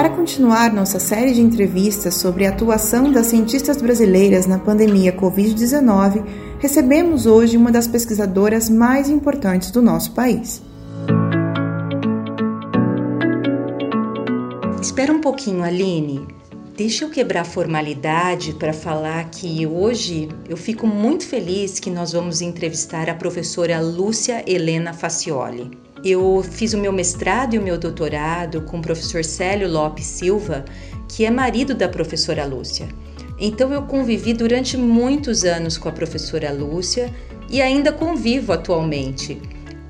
Para continuar nossa série de entrevistas sobre a atuação das cientistas brasileiras na pandemia Covid-19, recebemos hoje uma das pesquisadoras mais importantes do nosso país. Espera um pouquinho, Aline. Deixa eu quebrar a formalidade para falar que hoje eu fico muito feliz que nós vamos entrevistar a professora Lúcia Helena Facioli. Eu fiz o meu mestrado e o meu doutorado com o professor Célio Lopes Silva, que é marido da professora Lúcia. Então eu convivi durante muitos anos com a professora Lúcia e ainda convivo atualmente.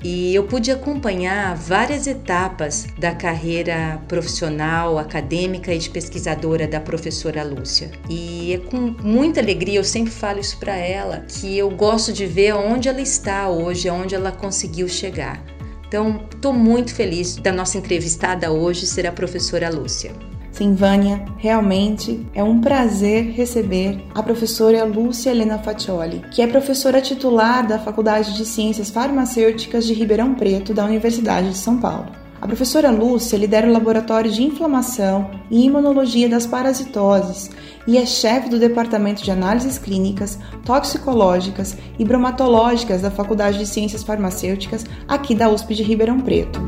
E eu pude acompanhar várias etapas da carreira profissional, acadêmica e de pesquisadora da professora Lúcia. E é com muita alegria, eu sempre falo isso para ela, que eu gosto de ver onde ela está hoje, aonde ela conseguiu chegar. Então, estou muito feliz da nossa entrevistada hoje ser a professora Lúcia. Sim, Vânia, realmente é um prazer receber a professora Lúcia Helena Faccioli, que é professora titular da Faculdade de Ciências Farmacêuticas de Ribeirão Preto da Universidade de São Paulo. A professora Lúcia lidera o Laboratório de Inflamação e Imunologia das Parasitoses e é chefe do Departamento de Análises Clínicas, Toxicológicas e Bromatológicas da Faculdade de Ciências Farmacêuticas aqui da USP de Ribeirão Preto.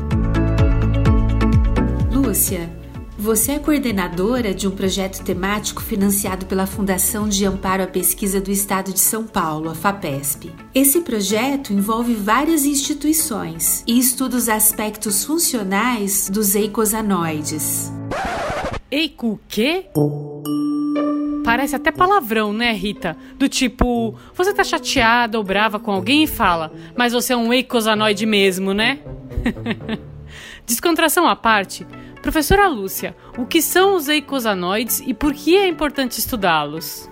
Lúcia, você é coordenadora de um projeto temático financiado pela Fundação de Amparo à Pesquisa do Estado de São Paulo, a FAPESP. Esse projeto envolve várias instituições e estuda os aspectos funcionais dos eicosanoides. Eico quê? Parece até palavrão, né, Rita? Do tipo, você tá chateada ou brava com alguém e fala, mas você é um eicosanoide mesmo, né? Descontração à parte, Professora Lúcia, o que são os eicosanoides e por que é importante estudá-los?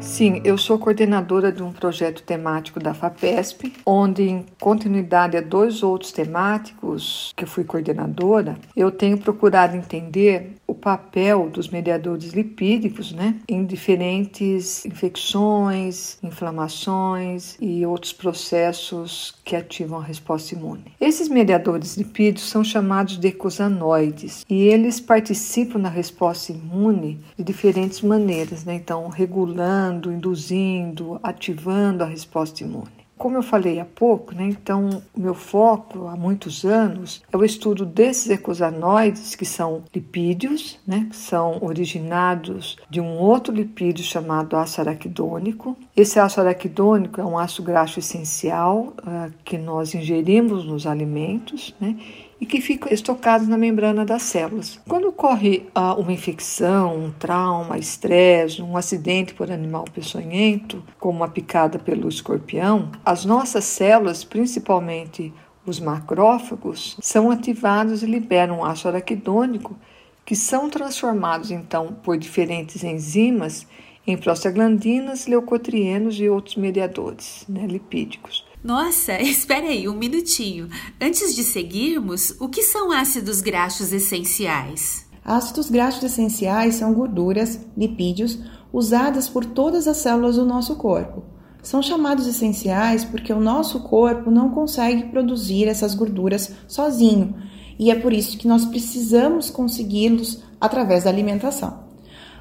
Sim, eu sou coordenadora de um projeto temático da FAPESP, onde, em continuidade a dois outros temáticos que eu fui coordenadora, eu tenho procurado entender o papel dos mediadores lipídicos né, em diferentes infecções, inflamações e outros processos que ativam a resposta imune. Esses mediadores lipídicos são chamados de ecosanoides e eles participam na resposta imune de diferentes maneiras, né? então regulando induzindo, ativando a resposta imune. Como eu falei há pouco, né, então o meu foco há muitos anos é o estudo desses ecosanoides que são lipídios, né, que são originados de um outro lipídio chamado ácido araquidônico. Esse ácido araquidônico é um ácido graxo essencial uh, que nós ingerimos nos alimentos, né, e que ficam estocados na membrana das células. Quando ocorre uh, uma infecção, um trauma, estresse, um acidente por animal peçonhento, como uma picada pelo escorpião, as nossas células, principalmente os macrófagos, são ativados e liberam ácido araquidônico, que são transformados então por diferentes enzimas em prostaglandinas, leucotrienos e outros mediadores né, lipídicos. Nossa, espere aí um minutinho. Antes de seguirmos, o que são ácidos graxos essenciais? Ácidos graxos essenciais são gorduras, lipídios, usadas por todas as células do nosso corpo. São chamados essenciais porque o nosso corpo não consegue produzir essas gorduras sozinho, e é por isso que nós precisamos consegui-los através da alimentação.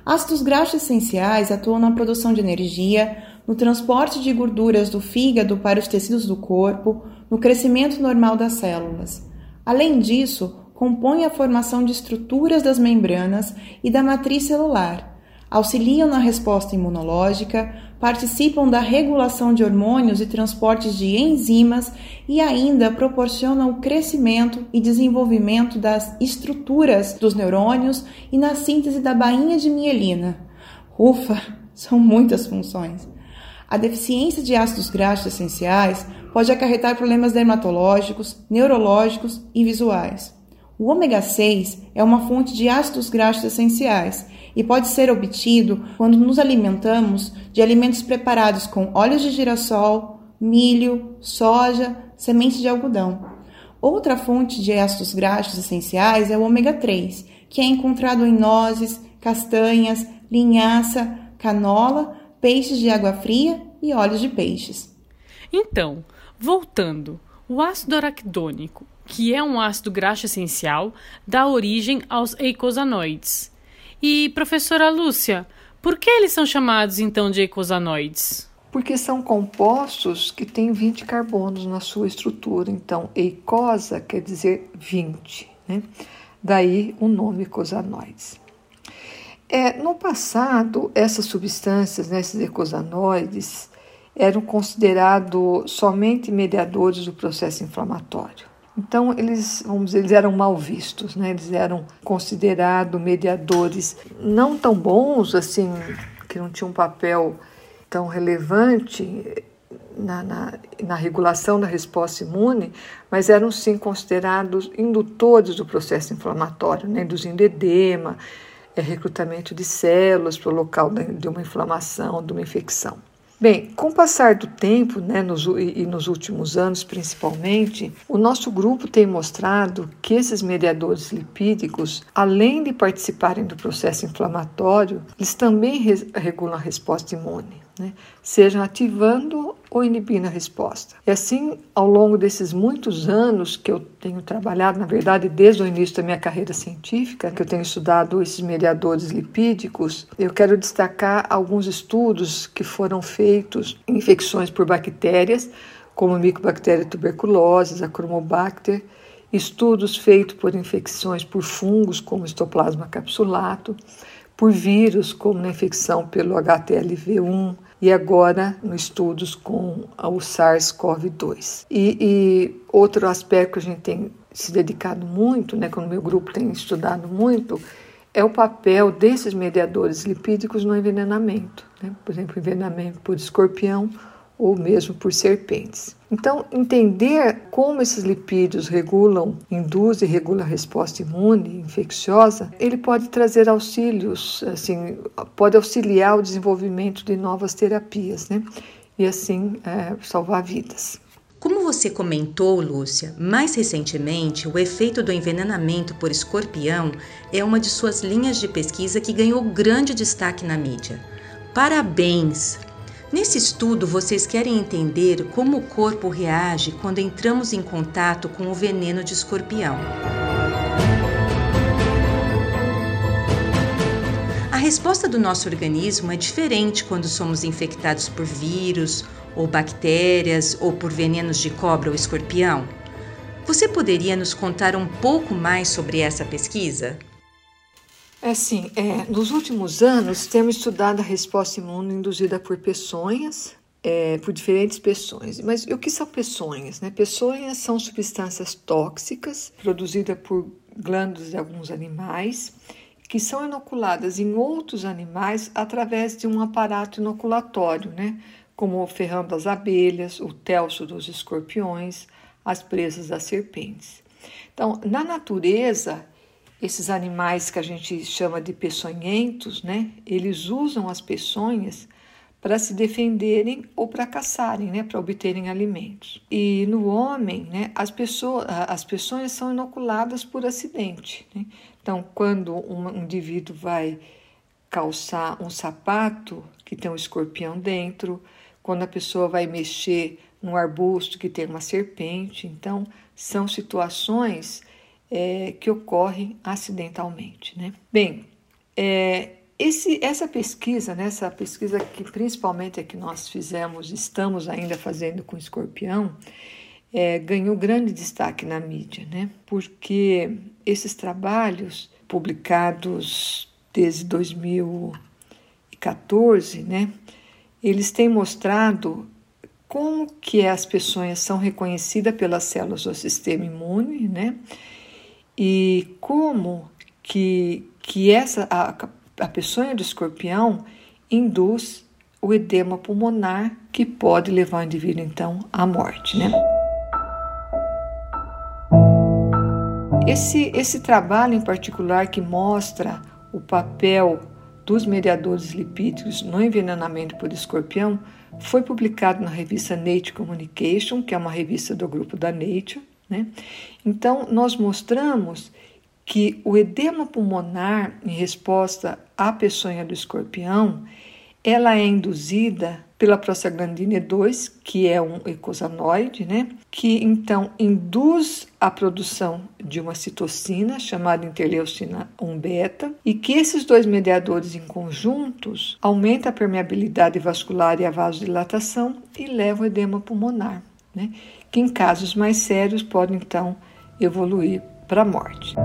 Ácidos graxos essenciais atuam na produção de energia, no transporte de gorduras do fígado para os tecidos do corpo, no crescimento normal das células. Além disso, compõem a formação de estruturas das membranas e da matriz celular, auxiliam na resposta imunológica, participam da regulação de hormônios e transportes de enzimas e ainda proporcionam o crescimento e desenvolvimento das estruturas dos neurônios e na síntese da bainha de mielina. Ufa, são muitas funções. A deficiência de ácidos graxos essenciais pode acarretar problemas dermatológicos, neurológicos e visuais. O ômega 6 é uma fonte de ácidos graxos essenciais e pode ser obtido quando nos alimentamos de alimentos preparados com óleos de girassol, milho, soja, semente de algodão. Outra fonte de ácidos graxos essenciais é o ômega 3, que é encontrado em nozes, castanhas, linhaça, canola, peixes de água fria e óleos de peixes. Então, voltando, o ácido araquidônico, que é um ácido graxo essencial, dá origem aos eicosanoides. E, professora Lúcia, por que eles são chamados então de eicosanoides? Porque são compostos que têm 20 carbonos na sua estrutura. Então, eicosa quer dizer 20, né? Daí o nome eicosanoides. É, no passado, essas substâncias, né, esses eicosanoides, eram considerados somente mediadores do processo inflamatório. Então, eles, vamos dizer, eles eram mal vistos, né? eles eram considerados mediadores não tão bons, assim, que não tinham um papel tão relevante na, na, na, regulação da resposta imune, mas eram sim considerados indutores do processo inflamatório, né? induzindo edema, é, recrutamento de células para o local de uma inflamação, de uma infecção. Bem, com o passar do tempo, né, nos, e nos últimos anos principalmente, o nosso grupo tem mostrado que esses mediadores lipídicos, além de participarem do processo inflamatório, eles também re regulam a resposta imune né? sejam ativando ou inibindo a resposta. E assim, ao longo desses muitos anos que eu tenho trabalhado, na verdade, desde o início da minha carreira científica, que eu tenho estudado esses mediadores lipídicos, eu quero destacar alguns estudos que foram feitos em infecções por bactérias, como a Mycobacteria tuberculose, a Chromobacter, estudos feitos por infecções por fungos, como Histoplasma capsulato, por vírus, como na infecção pelo HTLV1 e agora no estudos com o SARS-CoV-2. E, e, outro aspecto que a gente tem se dedicado muito, né, que o meu grupo tem estudado muito, é o papel desses mediadores lipídicos no envenenamento. Né? Por exemplo, envenenamento por escorpião ou mesmo por serpentes. Então, entender como esses lipídios regulam, induzem e regulam a resposta imune infecciosa, ele pode trazer auxílios, assim, pode auxiliar o desenvolvimento de novas terapias, né? E assim é, salvar vidas. Como você comentou, Lúcia, mais recentemente o efeito do envenenamento por escorpião é uma de suas linhas de pesquisa que ganhou grande destaque na mídia. Parabéns! Nesse estudo, vocês querem entender como o corpo reage quando entramos em contato com o veneno de escorpião. A resposta do nosso organismo é diferente quando somos infectados por vírus ou bactérias ou por venenos de cobra ou escorpião. Você poderia nos contar um pouco mais sobre essa pesquisa? É assim, é, nos últimos anos temos estudado a resposta imune induzida por peçonhas, é, por diferentes peçonhas. Mas o que são peçonhas? Né? Peçonhas são substâncias tóxicas produzidas por glândulas de alguns animais que são inoculadas em outros animais através de um aparato inoculatório, né? como o ferrão das abelhas, o telso dos escorpiões, as presas das serpentes. Então, na natureza, esses animais que a gente chama de peçonhentos, né? Eles usam as peçonhas para se defenderem ou para caçarem, né, para obterem alimentos. E no homem, né, as pessoas, as peçonhas são inoculadas por acidente. Né? Então, quando um indivíduo vai calçar um sapato que tem um escorpião dentro, quando a pessoa vai mexer num arbusto que tem uma serpente, então são situações é, que ocorrem acidentalmente. Né? Bem, é, esse, essa pesquisa, né, essa pesquisa que principalmente é que nós fizemos, estamos ainda fazendo com escorpião, é, ganhou grande destaque na mídia, né? porque esses trabalhos publicados desde 2014, né, eles têm mostrado como que as pessoas são reconhecidas pelas células do sistema imune, né? E como que, que essa a, a peçonha do escorpião induz o edema pulmonar que pode levar o indivíduo então à morte, né? Esse, esse trabalho em particular que mostra o papel dos mediadores lipídicos no envenenamento por escorpião foi publicado na revista Nature Communication, que é uma revista do grupo da Nature. Né? Então, nós mostramos que o edema pulmonar, em resposta à peçonha do escorpião, ela é induzida pela prostaglandina E2, que é um eicosanoide, né? que então induz a produção de uma citocina chamada interleucina 1-beta e que esses dois mediadores em conjuntos aumentam a permeabilidade vascular e a vasodilatação e levam ao edema pulmonar, né? Que em casos mais sérios pode então evoluir para a morte.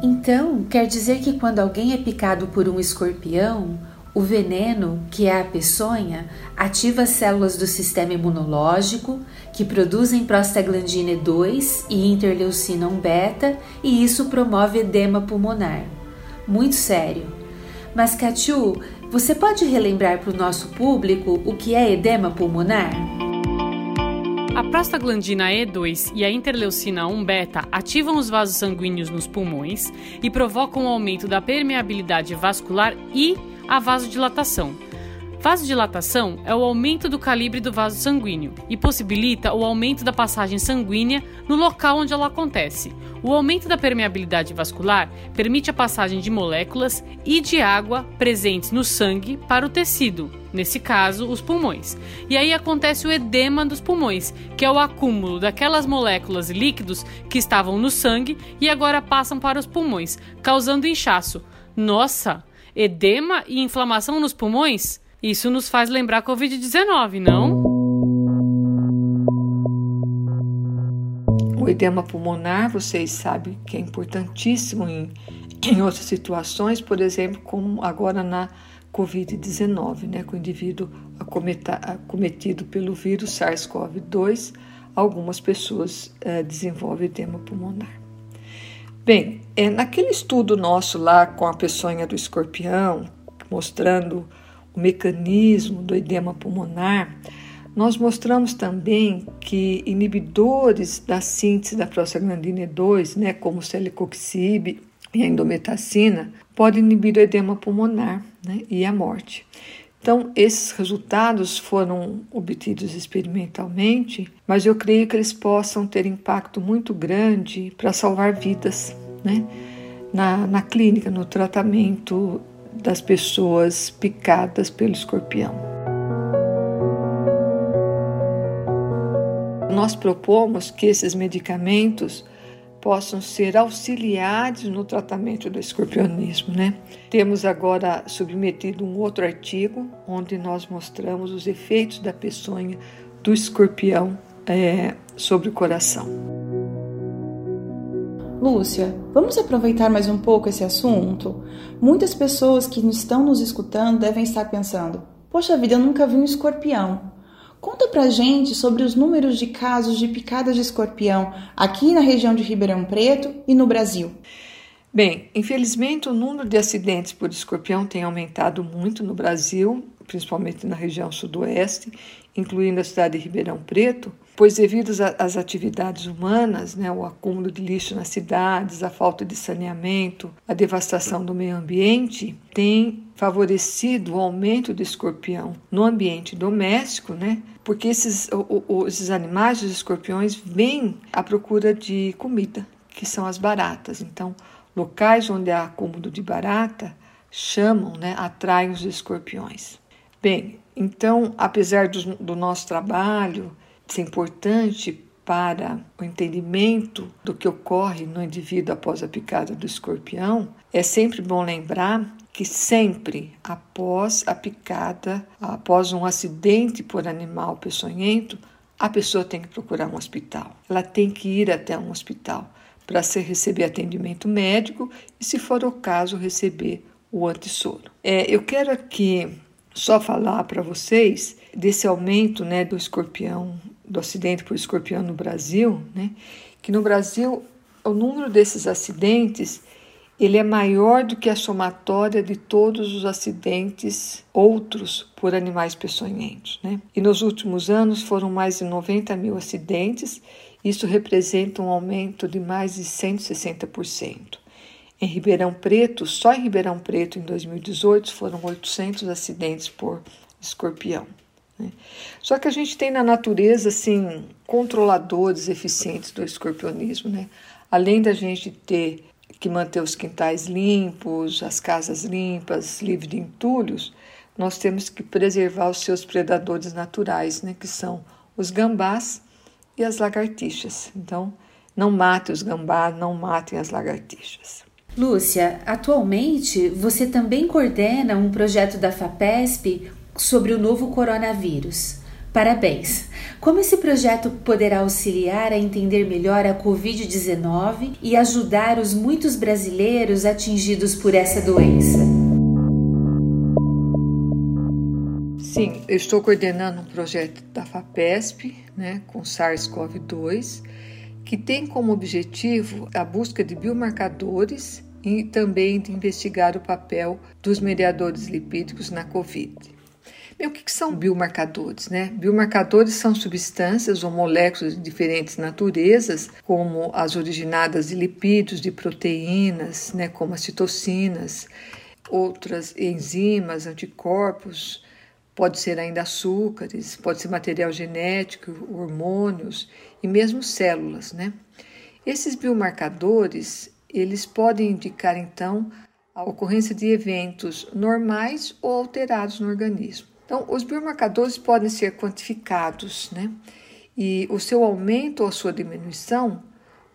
Então, quer dizer que quando alguém é picado por um escorpião, o veneno, que é a peçonha, ativa células do sistema imunológico que produzem prostaglandina 2 e interleucina 1 beta e isso promove edema pulmonar. Muito sério. Mas, Katiu, você pode relembrar para o nosso público o que é edema pulmonar? A prostaglandina E2 e a interleucina 1 beta ativam os vasos sanguíneos nos pulmões e provocam o aumento da permeabilidade vascular e a vasodilatação. Vasodilatação é o aumento do calibre do vaso sanguíneo e possibilita o aumento da passagem sanguínea no local onde ela acontece. O aumento da permeabilidade vascular permite a passagem de moléculas e de água presentes no sangue para o tecido, nesse caso, os pulmões. E aí acontece o edema dos pulmões, que é o acúmulo daquelas moléculas e líquidos que estavam no sangue e agora passam para os pulmões, causando inchaço. Nossa, edema e inflamação nos pulmões? Isso nos faz lembrar Covid-19, não? O edema pulmonar, vocês sabem que é importantíssimo em, em outras situações, por exemplo, como agora na Covid-19, né, com o indivíduo acometido pelo vírus SARS-CoV-2, algumas pessoas eh, desenvolvem edema pulmonar. Bem, é, naquele estudo nosso lá com a peçonha do escorpião, mostrando o mecanismo do edema pulmonar, nós mostramos também que inibidores da síntese da prostaglandina E2, né, como o celecoxib e a endometacina, podem inibir o edema pulmonar né, e a morte. Então, esses resultados foram obtidos experimentalmente, mas eu creio que eles possam ter impacto muito grande para salvar vidas né? na, na clínica, no tratamento das pessoas picadas pelo escorpião. Nós propomos que esses medicamentos possam ser auxiliares no tratamento do escorpionismo, né? Temos agora submetido um outro artigo onde nós mostramos os efeitos da peçonha do escorpião é, sobre o coração. Lúcia, vamos aproveitar mais um pouco esse assunto? Muitas pessoas que estão nos escutando devem estar pensando: Poxa vida, eu nunca vi um escorpião. Conta pra gente sobre os números de casos de picadas de escorpião aqui na região de Ribeirão Preto e no Brasil. Bem, infelizmente o número de acidentes por escorpião tem aumentado muito no Brasil, principalmente na região sudoeste, incluindo a cidade de Ribeirão Preto, pois devido às atividades humanas, né, o acúmulo de lixo nas cidades, a falta de saneamento, a devastação do meio ambiente, tem favorecido o aumento do escorpião no ambiente doméstico, né? Porque esses, esses animais, os escorpiões, vêm à procura de comida, que são as baratas. Então, locais onde há acúmulo de barata chamam, né, atraem os escorpiões. Bem, então, apesar do, do nosso trabalho ser importante para o entendimento do que ocorre no indivíduo após a picada do escorpião, é sempre bom lembrar que sempre após a picada, após um acidente por animal peçonhento, a pessoa tem que procurar um hospital. Ela tem que ir até um hospital para receber atendimento médico e, se for o caso, receber o antissoro. É, eu quero aqui só falar para vocês desse aumento né, do escorpião do acidente por escorpião no Brasil, né, que no Brasil o número desses acidentes ele é maior do que a somatória de todos os acidentes outros por animais peçonhentos. Né? E nos últimos anos foram mais de 90 mil acidentes, isso representa um aumento de mais de 160%. Em Ribeirão Preto, só em Ribeirão Preto, em 2018, foram 800 acidentes por escorpião. Né? Só que a gente tem na natureza, assim, controladores eficientes do escorpionismo, né? Além da gente ter que manter os quintais limpos, as casas limpas, livres de entulhos, nós temos que preservar os seus predadores naturais, né, que são os gambás e as lagartixas. Então, não matem os gambás, não matem as lagartixas. Lúcia, atualmente você também coordena um projeto da FAPESP sobre o novo coronavírus. Parabéns! Como esse projeto poderá auxiliar a entender melhor a Covid-19 e ajudar os muitos brasileiros atingidos por essa doença? Sim, eu estou coordenando um projeto da FAPESP, né, com SARS-CoV-2, que tem como objetivo a busca de biomarcadores e também de investigar o papel dos mediadores lipídicos na Covid. O que são biomarcadores? Né? Biomarcadores são substâncias ou moléculas de diferentes naturezas, como as originadas de lipídios, de proteínas, né, como as citocinas, outras enzimas, anticorpos, Pode ser ainda açúcares, pode ser material genético, hormônios e mesmo células, né? Esses biomarcadores, eles podem indicar então a ocorrência de eventos normais ou alterados no organismo. Então, os biomarcadores podem ser quantificados, né? E o seu aumento ou a sua diminuição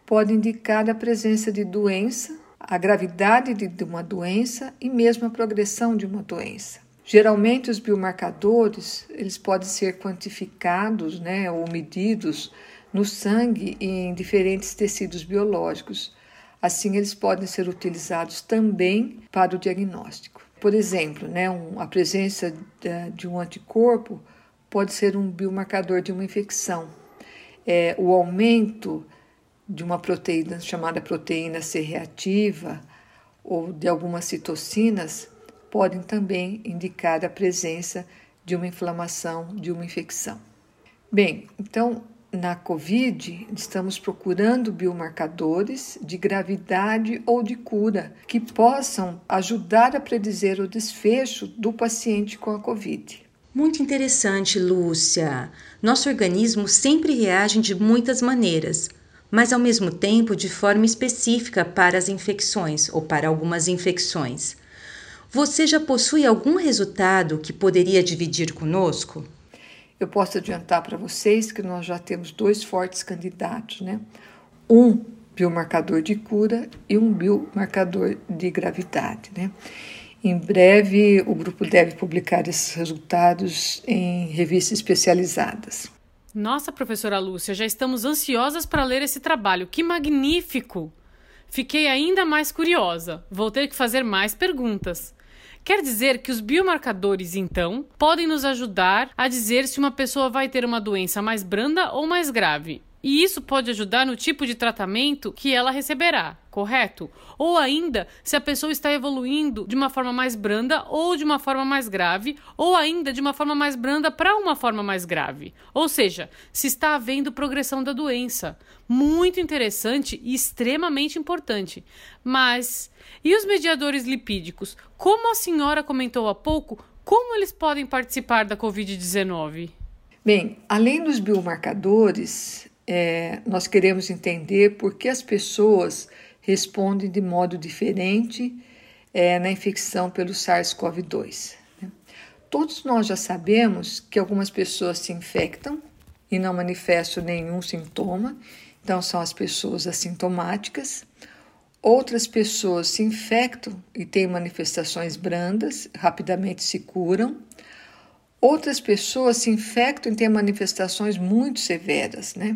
pode indicar a presença de doença, a gravidade de uma doença e mesmo a progressão de uma doença. Geralmente os biomarcadores, eles podem ser quantificados, né, ou medidos no sangue e em diferentes tecidos biológicos. Assim, eles podem ser utilizados também para o diagnóstico. Por exemplo, né, um, a presença de, um anticorpo pode ser um biomarcador de uma infecção. É, o aumento de uma proteína chamada proteína C reativa ou de algumas citocinas podem também indicar a presença de uma inflamação, de uma infecção. Bem, então na COVID, estamos procurando biomarcadores de gravidade ou de cura que possam ajudar a predizer o desfecho do paciente com a COVID. Muito interessante, Lúcia. Nosso organismo sempre reage de muitas maneiras, mas ao mesmo tempo de forma específica para as infecções ou para algumas infecções. Você já possui algum resultado que poderia dividir conosco? Eu posso adiantar para vocês que nós já temos dois fortes candidatos, né? Um biomarcador de cura e um biomarcador de gravidade, né? Em breve, o grupo deve publicar esses resultados em revistas especializadas. Nossa, professora Lúcia, já estamos ansiosas para ler esse trabalho. Que magnífico! Fiquei ainda mais curiosa. Vou ter que fazer mais perguntas. Quer dizer que os biomarcadores, então, podem nos ajudar a dizer se uma pessoa vai ter uma doença mais branda ou mais grave. E isso pode ajudar no tipo de tratamento que ela receberá, correto? Ou ainda se a pessoa está evoluindo de uma forma mais branda ou de uma forma mais grave, ou ainda de uma forma mais branda para uma forma mais grave. Ou seja, se está havendo progressão da doença. Muito interessante e extremamente importante. Mas e os mediadores lipídicos? Como a senhora comentou há pouco, como eles podem participar da Covid-19? Bem, além dos biomarcadores, é, nós queremos entender por que as pessoas respondem de modo diferente é, na infecção pelo SARS-CoV-2. Né? Todos nós já sabemos que algumas pessoas se infectam e não manifestam nenhum sintoma, então são as pessoas assintomáticas. Outras pessoas se infectam e têm manifestações brandas, rapidamente se curam. Outras pessoas se infectam e têm manifestações muito severas, né?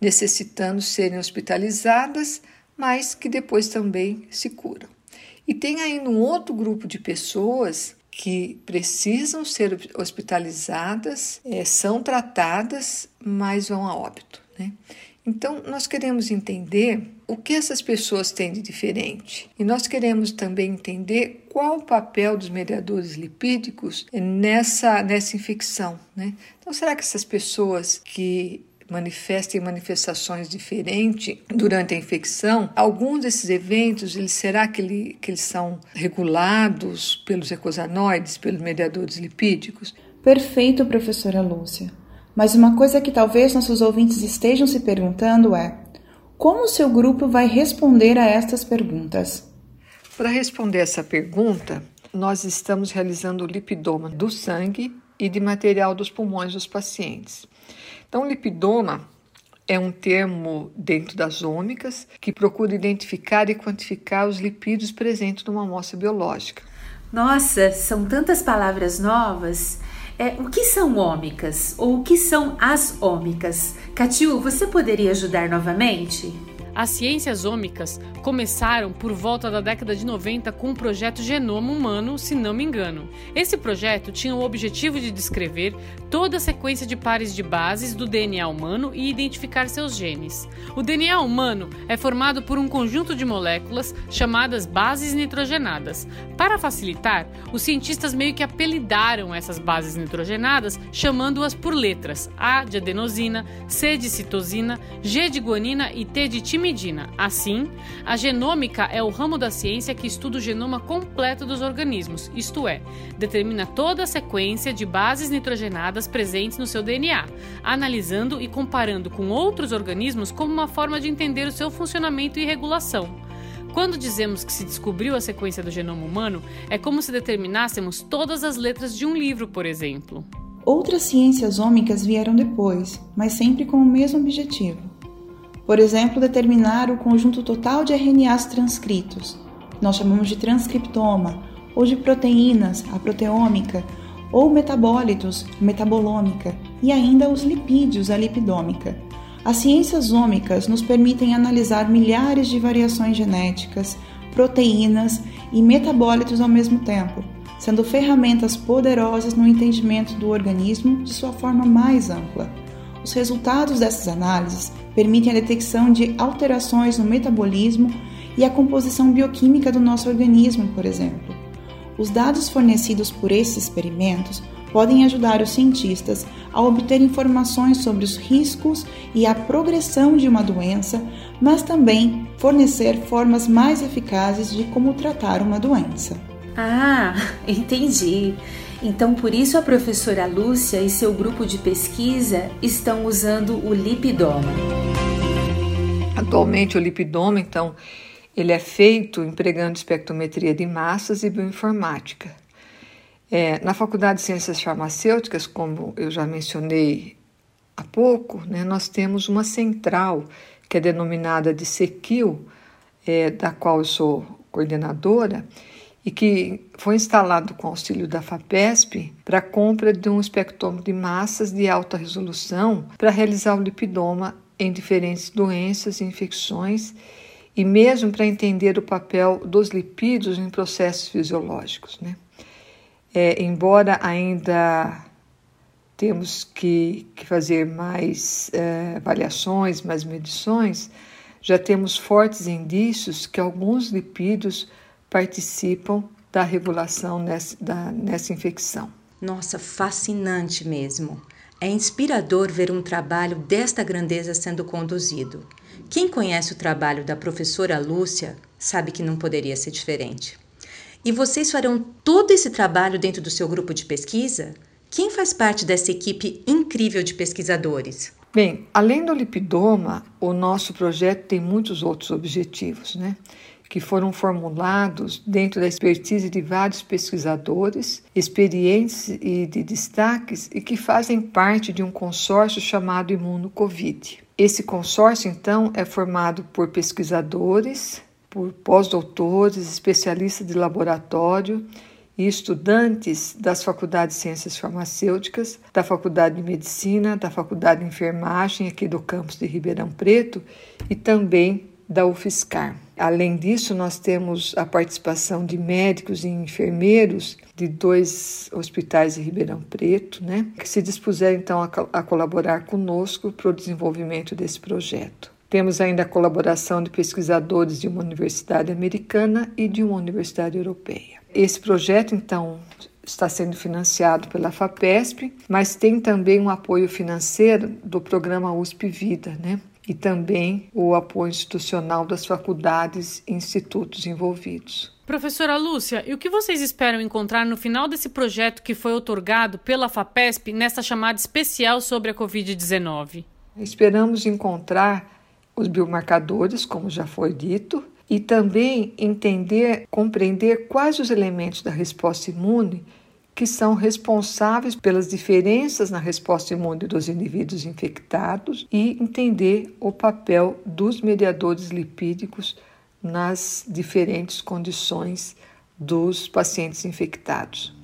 necessitando serem hospitalizadas, mas que depois também se curam. E tem ainda um outro grupo de pessoas que precisam ser hospitalizadas, é, são tratadas, mas vão a óbito. Né? Então, nós queremos entender o que essas pessoas têm de diferente. E nós queremos também entender qual o papel dos mediadores lipídicos nessa, nessa infecção. Né? Então, será que essas pessoas que manifestem manifestações diferentes durante a infecção, alguns desses eventos, eles, será que, ele, que eles são regulados pelos ecosanoides, pelos mediadores lipídicos? Perfeito, professora Lúcia. Mas uma coisa que talvez nossos ouvintes estejam se perguntando é: como o seu grupo vai responder a estas perguntas? Para responder essa pergunta, nós estamos realizando o lipidoma do sangue e de material dos pulmões dos pacientes. Então, lipidoma é um termo dentro das ômicas que procura identificar e quantificar os lipídios presentes numa amostra biológica. Nossa, são tantas palavras novas. É, o que são ômicas ou o que são as ômicas? Catiu, você poderia ajudar novamente? As ciências ômicas começaram por volta da década de 90 com o projeto Genoma Humano, se não me engano. Esse projeto tinha o objetivo de descrever toda a sequência de pares de bases do DNA humano e identificar seus genes. O DNA humano é formado por um conjunto de moléculas chamadas bases nitrogenadas. Para facilitar, os cientistas meio que apelidaram essas bases nitrogenadas, chamando-as por letras: A de adenosina, C de citosina, G de guanina e T de timidina Medina. Assim, a genômica é o ramo da ciência que estuda o genoma completo dos organismos, isto é, determina toda a sequência de bases nitrogenadas presentes no seu DNA, analisando e comparando com outros organismos como uma forma de entender o seu funcionamento e regulação. Quando dizemos que se descobriu a sequência do genoma humano, é como se determinássemos todas as letras de um livro, por exemplo. Outras ciências ômicas vieram depois, mas sempre com o mesmo objetivo por exemplo, determinar o conjunto total de RNAs transcritos, nós chamamos de transcriptoma, ou de proteínas, a proteômica, ou metabólitos, metabolômica, e ainda os lipídios, a lipidômica. As ciências ômicas nos permitem analisar milhares de variações genéticas, proteínas e metabólitos ao mesmo tempo, sendo ferramentas poderosas no entendimento do organismo de sua forma mais ampla. Os resultados dessas análises permitem a detecção de alterações no metabolismo e a composição bioquímica do nosso organismo, por exemplo. Os dados fornecidos por esses experimentos podem ajudar os cientistas a obter informações sobre os riscos e a progressão de uma doença, mas também fornecer formas mais eficazes de como tratar uma doença. Ah, entendi. Então, por isso a professora Lúcia e seu grupo de pesquisa estão usando o lipidoma. Atualmente, o lipidoma, então, ele é feito empregando espectrometria de massas e bioinformática. É, na Faculdade de Ciências Farmacêuticas, como eu já mencionei há pouco, né, nós temos uma central que é denominada de Sequil, é, da qual eu sou coordenadora, e que foi instalado com auxílio da FAPESP para a compra de um espectrômetro de massas de alta resolução para realizar o lipidoma em diferentes doenças e infecções e mesmo para entender o papel dos lipídios em processos fisiológicos. Né? É, embora ainda temos que, que fazer mais é, avaliações, mais medições, já temos fortes indícios que alguns lipídios participam da regulação nessa, da, nessa infecção. Nossa, fascinante mesmo. É inspirador ver um trabalho desta grandeza sendo conduzido. Quem conhece o trabalho da professora Lúcia sabe que não poderia ser diferente. E vocês farão todo esse trabalho dentro do seu grupo de pesquisa? Quem faz parte dessa equipe incrível de pesquisadores? Bem, além do lipidoma, o nosso projeto tem muitos outros objetivos, né? Que foram formulados dentro da expertise de vários pesquisadores, experientes e de destaques e que fazem parte de um consórcio chamado Imuno Covid. Esse consórcio, então, é formado por pesquisadores, por pós-doutores, especialistas de laboratório e estudantes das faculdades de Ciências Farmacêuticas, da Faculdade de Medicina, da Faculdade de Enfermagem aqui do campus de Ribeirão Preto e também da UFSCar. Além disso, nós temos a participação de médicos e enfermeiros de dois hospitais de Ribeirão Preto, né, que se dispuseram então a, a colaborar conosco para o desenvolvimento desse projeto. Temos ainda a colaboração de pesquisadores de uma universidade americana e de uma universidade europeia. Esse projeto, então, está sendo financiado pela FAPESP, mas tem também um apoio financeiro do programa USP Vida, né? E também o apoio institucional das faculdades e institutos envolvidos. Professora Lúcia, e o que vocês esperam encontrar no final desse projeto que foi otorgado pela FAPESP nesta chamada especial sobre a Covid-19? Esperamos encontrar os biomarcadores, como já foi dito, e também entender, compreender quais os elementos da resposta imune que são responsáveis pelas diferenças na resposta imune dos indivíduos infectados e entender o papel dos mediadores lipídicos nas diferentes condições dos pacientes infectados.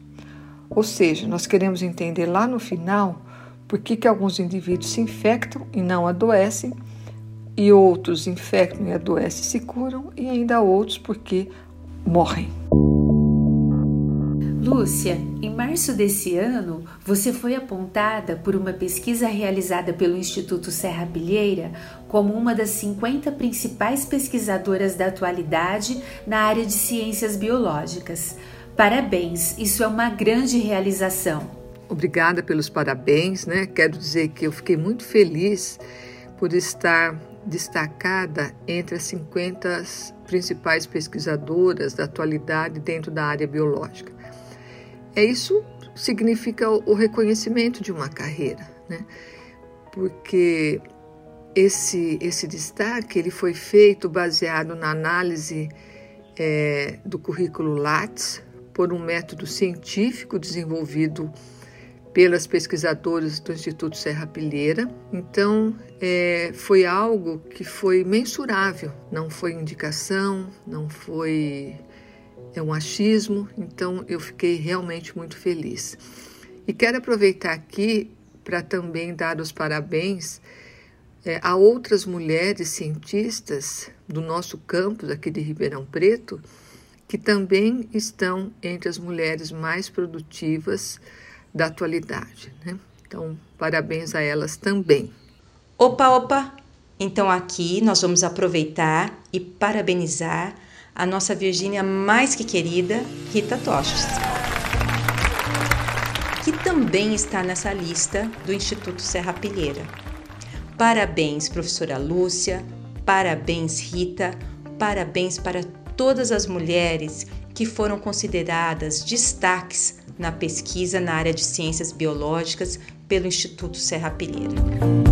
Ou seja, nós queremos entender lá no final por que, que alguns indivíduos se infectam e não adoecem e outros infectam e adoecem e se curam, e ainda outros porque morrem. Lúcia, em março desse ano, você foi apontada por uma pesquisa realizada pelo Instituto Serra Pilheira como uma das 50 principais pesquisadoras da atualidade na área de ciências biológicas. Parabéns, isso é uma grande realização. Obrigada pelos parabéns, né? Quero dizer que eu fiquei muito feliz por estar destacada entre as 50 principais pesquisadoras da atualidade dentro da área biológica. É isso significa o reconhecimento de uma carreira, né? Porque esse esse destaque ele foi feito baseado na análise é, do currículo Lattes por um método científico desenvolvido pelas pesquisadoras do Instituto Serra Pilheira. Então, é, foi algo que foi mensurável, não foi indicação, não foi é um achismo, então eu fiquei realmente muito feliz. E quero aproveitar aqui para também dar os parabéns é, a outras mulheres cientistas do nosso campus aqui de Ribeirão Preto, que também estão entre as mulheres mais produtivas da atualidade. Né? Então, parabéns a elas também. Opa, opa! Então, aqui nós vamos aproveitar e parabenizar a nossa Virgínia mais que querida, Rita Toches, que também está nessa lista do Instituto Serra Pilheira. Parabéns, professora Lúcia, parabéns, Rita, parabéns para todas as mulheres que foram consideradas destaques na pesquisa na área de ciências biológicas pelo Instituto Serra Pilheira.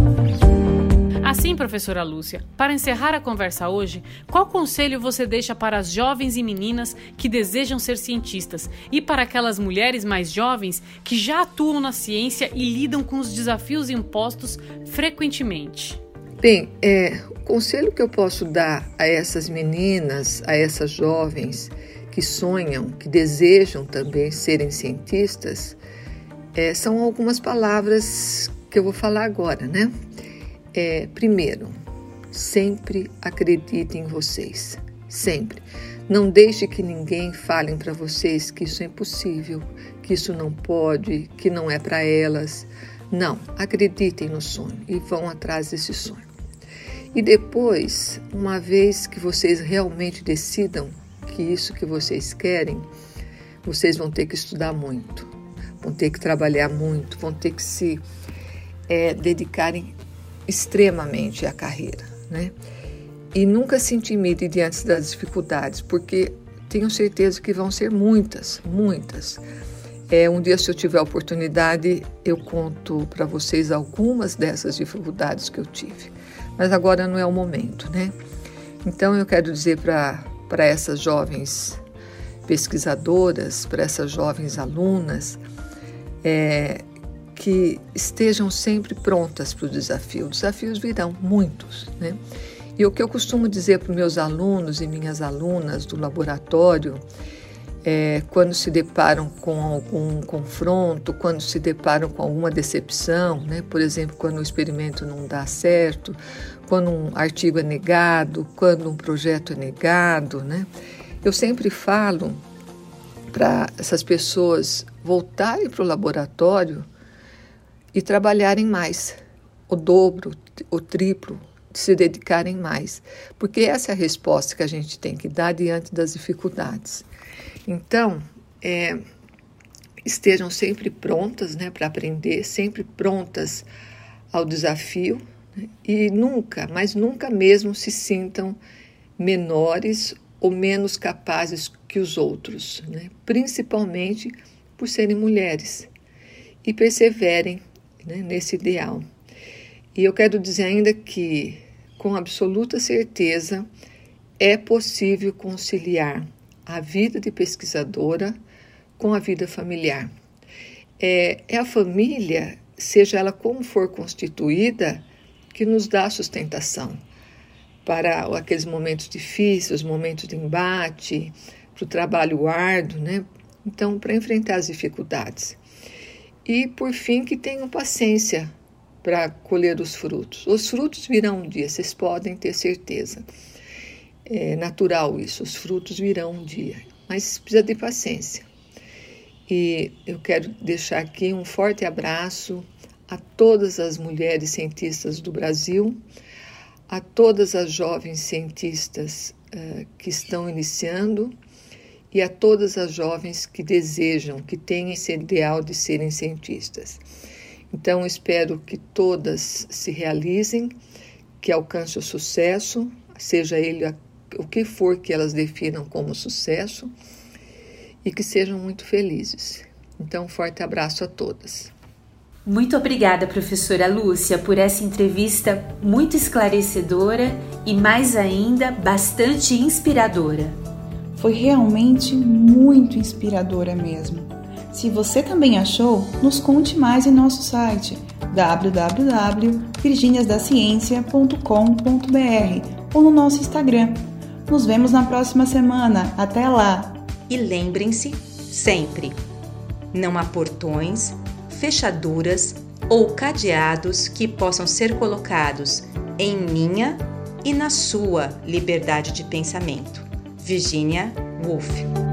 Assim, professora Lúcia, para encerrar a conversa hoje, qual conselho você deixa para as jovens e meninas que desejam ser cientistas e para aquelas mulheres mais jovens que já atuam na ciência e lidam com os desafios impostos frequentemente? Bem, é, o conselho que eu posso dar a essas meninas, a essas jovens, que sonham, que desejam também serem cientistas, é, são algumas palavras que eu vou falar agora, né? É, primeiro, sempre acredite em vocês, sempre. Não deixe que ninguém fale para vocês que isso é impossível, que isso não pode, que não é para elas. Não, acreditem no sonho e vão atrás desse sonho. E depois, uma vez que vocês realmente decidam que isso que vocês querem, vocês vão ter que estudar muito, vão ter que trabalhar muito, vão ter que se é, dedicarem extremamente à carreira, né? E nunca se intimide diante das dificuldades, porque tenho certeza que vão ser muitas, muitas. É, um dia, se eu tiver a oportunidade, eu conto para vocês algumas dessas dificuldades que eu tive. Mas agora não é o momento, né? Então, eu quero dizer para essas jovens pesquisadoras, para essas jovens alunas, é, que estejam sempre prontas para o desafio. Os desafios virão, muitos. Né? E o que eu costumo dizer para os meus alunos e minhas alunas do laboratório, é, quando se deparam com algum confronto, quando se deparam com alguma decepção, né? por exemplo, quando o experimento não dá certo, quando um artigo é negado, quando um projeto é negado, né? Eu sempre falo para essas pessoas voltarem para o laboratório e trabalharem mais, o dobro, o triplo, se dedicarem mais, porque essa é a resposta que a gente tem que dar diante das dificuldades. Então, é, estejam sempre prontas né, para aprender, sempre prontas ao desafio né, e nunca, mas nunca mesmo se sintam menores ou menos capazes que os outros, né, principalmente por serem mulheres, e perseverem né, nesse ideal. E eu quero dizer ainda que, com absoluta certeza, é possível conciliar a vida de pesquisadora com a vida familiar. É, é a família, seja ela como for constituída, que nos dá sustentação para aqueles momentos difíceis, os momentos de embate, para o trabalho árduo, né? Então, para enfrentar as dificuldades. E, por fim, que tenham paciência para colher os frutos. Os frutos virão um dia, vocês podem ter certeza. É natural isso, os frutos virão um dia, mas precisa de paciência. E eu quero deixar aqui um forte abraço a todas as mulheres cientistas do Brasil, a todas as jovens cientistas uh, que estão iniciando e a todas as jovens que desejam, que têm esse ideal de serem cientistas. Então, espero que todas se realizem, que alcancem o sucesso, seja ele a, o que for que elas definam como sucesso e que sejam muito felizes. Então, um forte abraço a todas. Muito obrigada, professora Lúcia, por essa entrevista muito esclarecedora e, mais ainda, bastante inspiradora. Foi realmente muito inspiradora mesmo. Se você também achou, nos conte mais em nosso site www.virginiasdaciencia.com.br ou no nosso Instagram. Nos vemos na próxima semana. Até lá! E lembrem-se sempre: não há portões, fechaduras ou cadeados que possam ser colocados em minha e na sua liberdade de pensamento. Virginia Woolf